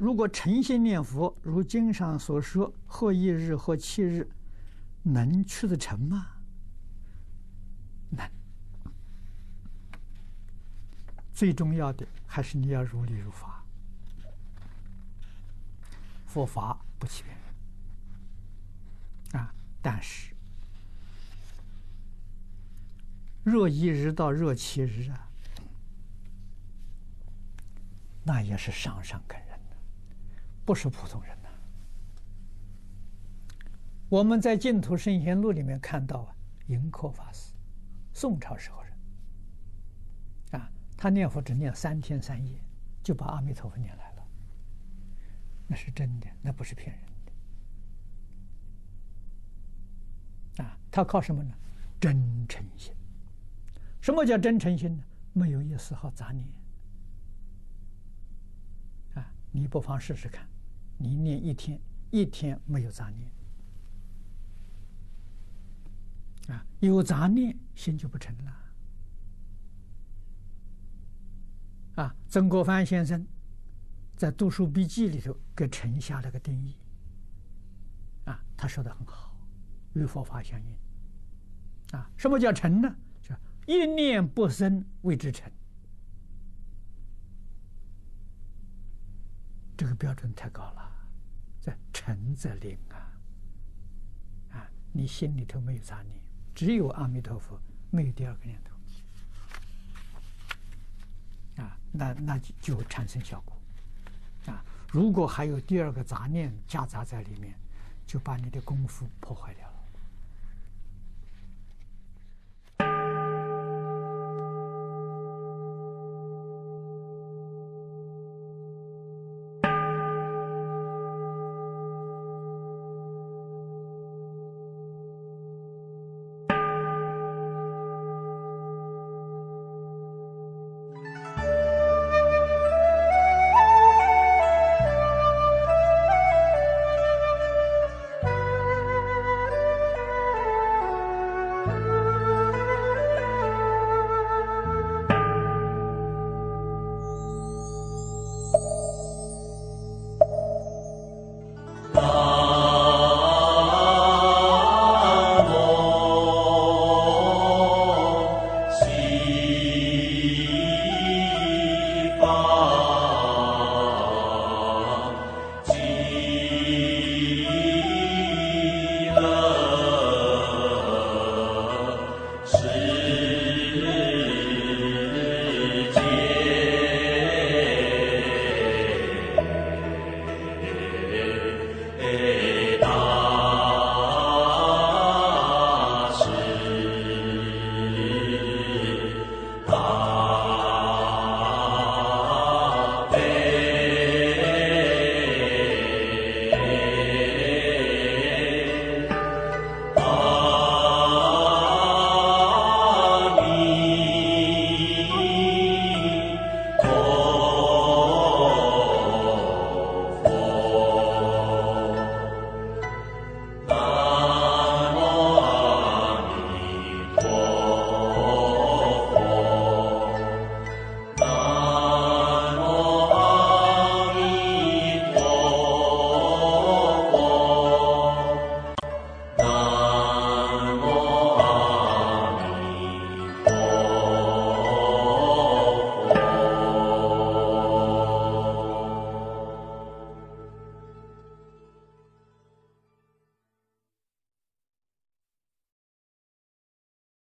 如果诚心念佛，如经上所说，或一日或七日，能去得成吗？能。最重要的还是你要如理如法，佛法不欺骗人啊！但是，若一日到若七日啊，那也是上上根，不是普通人呐。我们在《净土圣贤录》里面看到啊，盈科法师，宋朝时候人啊。他念佛只念三天三夜，就把阿弥陀佛念来了。那是真的，那不是骗人的。啊，他靠什么呢？真诚心。什么叫真诚心呢？没有一丝毫杂念。啊，你不妨试试看，你念一天，一天没有杂念。啊，有杂念，心就不成了。啊，曾国藩先生在《读书笔记》里头给陈下了个定义。啊，他说的很好，与佛法相应。啊，什么叫诚呢？叫一念不生谓之诚。这个标准太高了，这诚则灵啊！啊，你心里头没有杂念，只有阿弥陀佛，没有第二个念头。啊，那那就产生效果，啊，如果还有第二个杂念夹杂在里面，就把你的功夫破坏掉了。